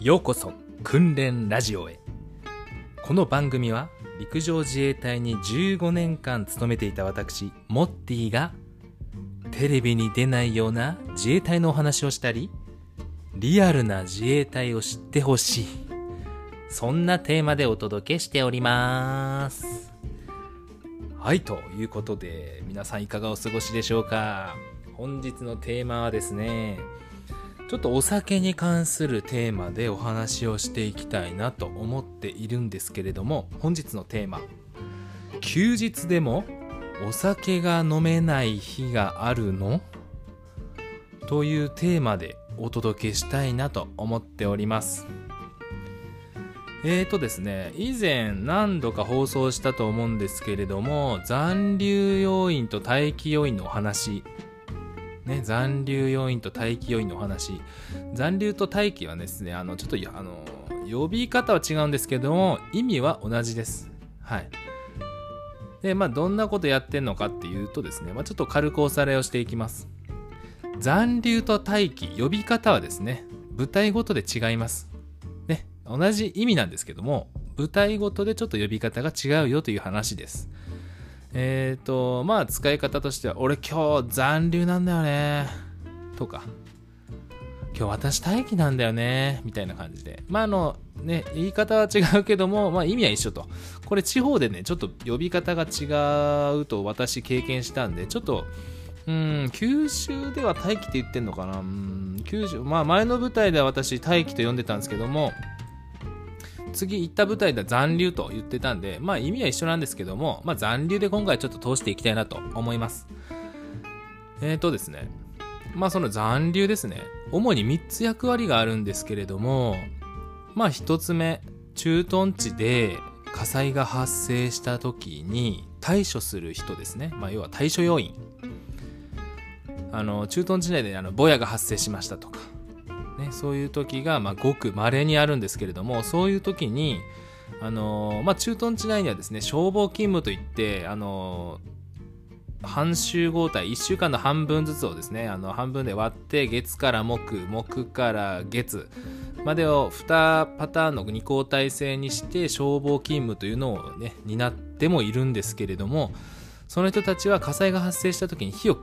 ようこそ訓練ラジオへ。この番組は陸上自衛隊に15年間勤めていた私モッティがテレビに出ないような自衛隊のお話をしたりリアルな自衛隊を知ってほしい。そんなテーマでお届けしております。はいということで皆さんいかがお過ごしでしょうか。本日のテーマはですねちょっとお酒に関するテーマでお話をしていきたいなと思っているんですけれども本日のテーマ休日でもお酒が飲めない日があるの？というテーマでお届けしたいなと思っております。えーとですね以前何度か放送したと思うんですけれども残留要因と待機要因のお話ね、残留要因と待機要因のお話。残留と待機はですねあのちょっとあの呼び方は違うんですけども意味は同じです。はい。でまあどんなことやってんのかっていうとですね、まあ、ちょっと軽くおさらいをしていきます。残留と待機呼び方はですね舞台ごとで違います。ね同じ意味なんですけども舞台ごとでちょっと呼び方が違うよという話です。えっ、ー、と、まあ使い方としては、俺今日残留なんだよね。とか、今日私待機なんだよね。みたいな感じで。まああの、ね、言い方は違うけども、まあ意味は一緒と。これ地方でね、ちょっと呼び方が違うと私経験したんで、ちょっと、うん、九州では待機って言ってんのかなうん、九州、まあ前の舞台では私待機と呼んでたんですけども、次行った舞台では残留と言ってたんで、まあ意味は一緒なんですけども、まあ残留で今回ちょっと通していきたいなと思います。えーとですね、まあその残留ですね、主に3つ役割があるんですけれども、まあ1つ目、駐屯地で火災が発生した時に対処する人ですね。まあ要は対処要員。あの、駐屯地内であの、ぼやが発生しましたとか、ね、そういう時が、まあ、ごく稀にあるんですけれどもそういう時に、あの、まあ、駐屯地内にはですね消防勤務といって、あの、半集合体1週間の半分ずつをですねあの半分で割って月から木木から月までを2パターンの2交代制にして消防勤務というのをね担ってもいるんですけれどもその人たちは火災が発生した時に火を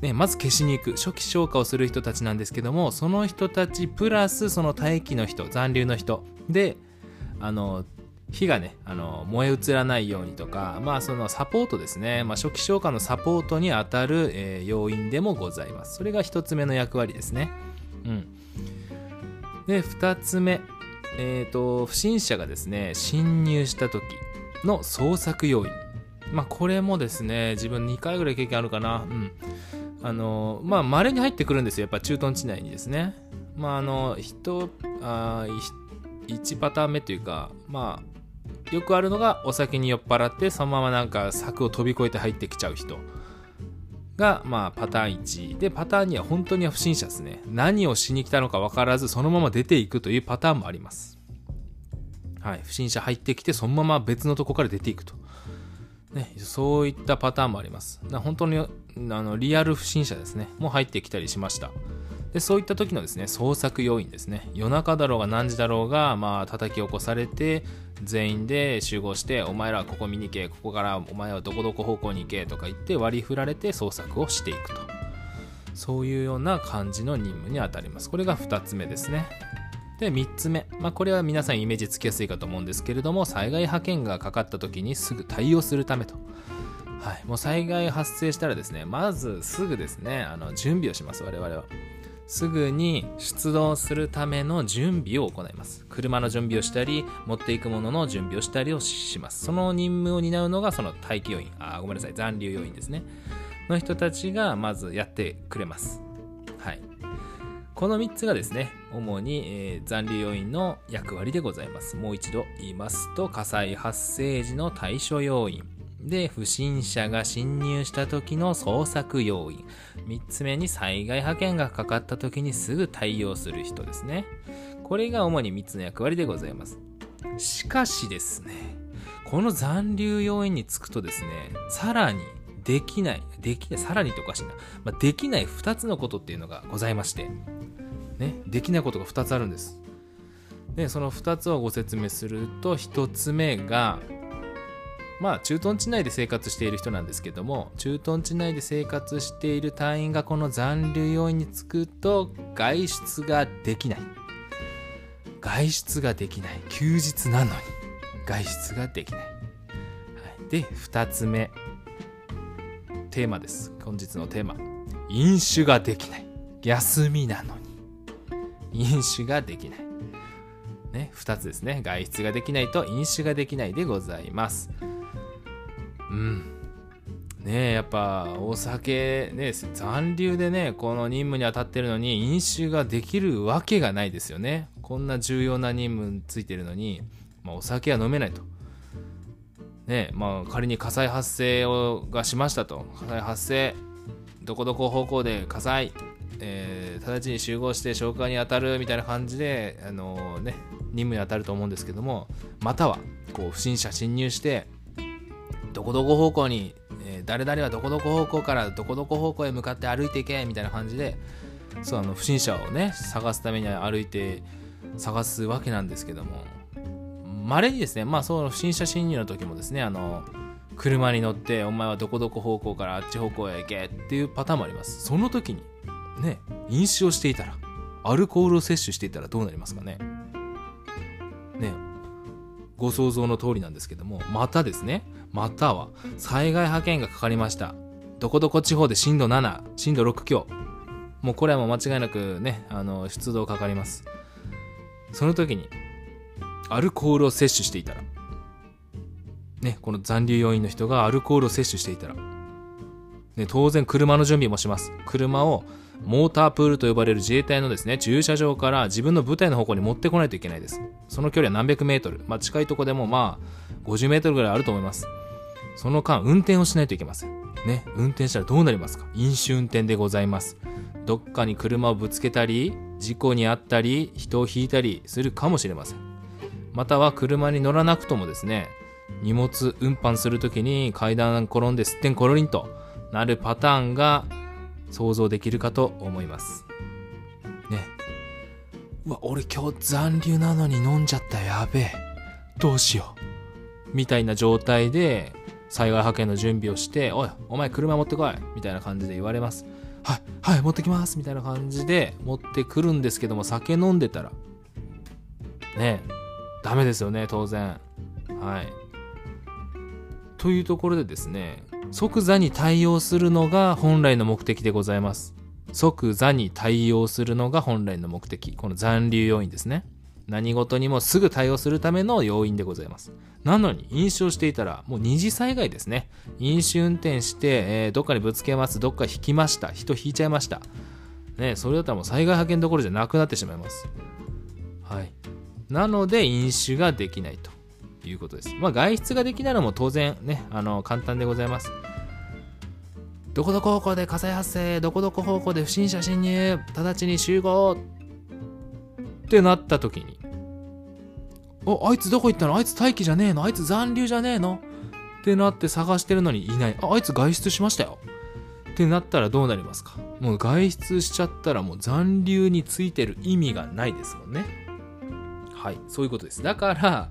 ね、まず消しに行く初期消火をする人たちなんですけどもその人たちプラスその待機の人残留の人。であの火がねあの燃え移らないようにとかまあそのサポートですね、まあ、初期消火のサポートに当たる、えー、要因でもございます。それが1つ目の役割ですね。うん。で2つ目えーと、不審者がですね侵入した時の捜索要因。まあこれもですね自分2回ぐらい経験あるかな。うん。あのまあ稀に入ってくるんですよ。やっぱ駐屯地内にですね。まああの人あ1パターン目というかまあよくあるのがお酒に酔っ払ってそのままなんか柵を飛び越えて入ってきちゃう人がまあパターン1でパターン2は本当に不審者ですね。何をしに来たのか分からずそのまま出ていくというパターンもあります。はい。不審者入ってきてそのまま別のとこから出ていくと。ね、そういったパターンもあります。本当にあのリアル不審者ですね、もう入ってきたりしました。でそういった時のですね捜索要因ですね。夜中だろうが何時だろうがまあ叩き起こされて全員で集合してお前らはここ見に行けここからお前はどこどこ方向に行けとか言って割り振られて捜索をしていくと。そういうような感じの任務にあたります。これが2つ目ですね。で、3つ目。まあ、これは皆さんイメージつきやすいかと思うんですけれども、災害派遣がかかった時にすぐ対応するためと。はい。もう災害発生したらですね、まずすぐですね、あの、準備をします、我々は。すぐに出動するための準備を行います。車の準備をしたり、持っていくものの準備をしたりをします。その任務を担うのがその待機要員、あ、ごめんなさい、残留要員ですね。の人たちがまずやってくれます。この3つがですね、主に、え、残留要因の役割でございます。もう一度言いますと、火災発生時の対処要因。で、不審者が侵入した時の捜索要因。3つ目に災害派遣がかかった時にすぐ対応する人ですね。これが主に3つの役割でございます。しかしですね、この残留要因につくとですね、さらにできない、できない、さらにっておかしいな、まあ、できない2つのことっていうのがございまして、ね、できないことが2つあるんです。でその2つをご説明すると1つ目がまあ駐屯地内で生活している人なんですけども駐屯地内で生活している隊員がこの残留要員につくと外出ができない。外出ができない。休日なのに外出ができない、はい、で2つ目。テーマです。本日のテーマ。飲酒ができない。休みなのに。飲酒ができない。ね2つですね。外出ができないと飲酒ができないでございます。うん。ねえやっぱお酒ね残留でねこの任務に当たってるのに飲酒ができるわけがないですよね。こんな重要な任務についてるのに、まあ、お酒は飲めないと。ねまあ仮に火災発生をがしましたと。火災発生どこどこ方向で火災えー、直ちに集合して消火に当たるみたいな感じで、あのー、ね、任務に当たると思うんですけどもまたはこう不審者侵入してどこどこ方向に、えー、誰々はどこどこ方向からどこどこ方向へ向かって歩いていけみたいな感じでそうあの不審者をね探すために歩いて探すわけなんですけども。まれにですねまあその不審者侵入の時もですねあの車に乗ってお前はどこどこ方向からあっち方向へ行けっていうパターンもあります。その時にね飲酒をしていたらアルコールを摂取していたらどうなりますかね。ねご想像の通りなんですけどもまたですねまたは災害派遣がかかりました。どこどこ地方で震度7震度6強。もうこれはもう間違いなくねあの出動かかります。その時にアルコールを摂取していたらねこの残留要員の人がアルコールを摂取していたらね当然車の準備もします車をモータープールと呼ばれる自衛隊のですね、駐車場から自分の部隊の方向に持ってこないといけないです。その距離は何百メートル。まあ近いとこでもまあ50メートルぐらいあると思います。その間、運転をしないといけません。ね、運転したらどうなりますか？飲酒運転でございます。どっかに車をぶつけたり、事故に遭ったり、人を引いたりするかもしれません。または車に乗らなくともですね、荷物運搬するときに階段転んですってんころりんとなるパターンが想像できるかと思います。ね。うわ、俺今日残留なのに飲んじゃったやべえ。どうしよう。みたいな状態で災害派遣の準備をして、おい、お前車持ってこいみたいな感じで言われます。はい、はい、持ってきますみたいな感じで持ってくるんですけども、酒飲んでたら、ね、ダメですよね、当然。はい。というところでですね、即座に対応するのが本来の目的でございます。即座に対応するのが本来の目的。この残留要因ですね。何事にもすぐ対応するための要因でございます。なのに、飲酒をしていたら、もう二次災害ですね。飲酒運転して、えー、どっかにぶつけます、どっか引きました、人引いちゃいました。ね、それだったらもう災害派遣どころじゃなくなってしまいます。はい。なので、飲酒ができないと。いうことです。まあ、外出ができないのも当然ね、あの、簡単でございます。どこどこ方向で火災発生、どこどこ方向で不審者侵入、直ちに集合ってなった時に、お、あいつどこ行ったの？あいつ待機じゃねえの？あいつ残留じゃねえの？ってなって探してるのにいない。あ、あいつ外出しましたよ。ってなったらどうなりますか？もう外出しちゃったらもう残留についてる意味がないですもんね。はい、そういうことです。だから、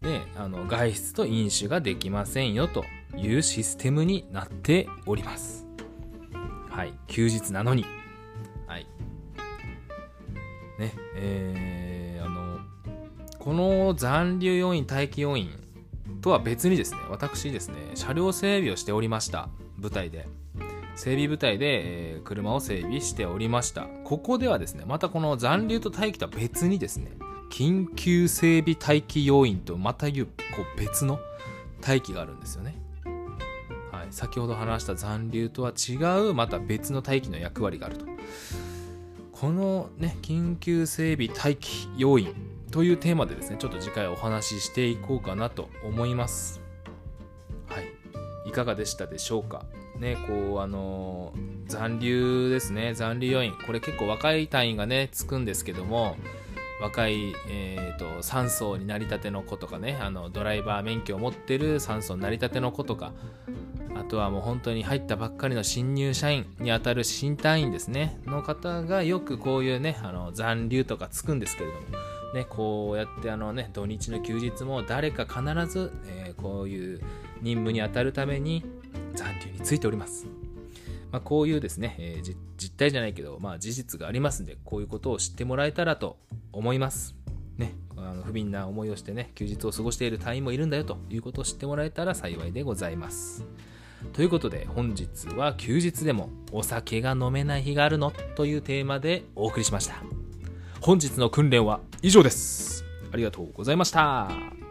であの外出と飲酒ができませんよというシステムになっております。はい、休日なのに。はい。ね、えー、あの、この残留要員、待機要員とは別にですね、私ですね、車両整備をしておりました。部隊で。整備部隊で、えー、車を整備しておりました。ここではですね、またこの残留と待機とは別にですね、緊急整備待機要員とまたいうこう別の待機があるんですよね。はい、先ほど話した残留とは違うまた別の待機の役割があると。このね、緊急整備待機要員というテーマでですね、ちょっと次回お話ししていこうかなと思います。はい。いかがでしたでしょうか？ね、こう、あのー、残留ですね、残留要員。これ結構若い隊員がね、つくんですけども、若い、えーと、3層になりたての子とかねあのドライバー免許を持ってる3層になりたての子とかあとはもう本当に入ったばっかりの新入社員にあたる新隊員ですねの方がよくこういうねあの残留とかつくんですけれどもね、こうやってあのね、土日の休日も誰か必ず、えー、こういう任務に当たるために残留についております。まあ、こういうですね、えー、実態じゃないけど、まあ、事実がありますんで、こういうことを知ってもらえたらと思います。ね、あの不憫な思いをしてね、休日を過ごしている隊員もいるんだよということを知ってもらえたら幸いでございます。ということで本日は休日でもお酒が飲めない日があるのというテーマでお送りしました。本日の訓練は以上です。ありがとうございました。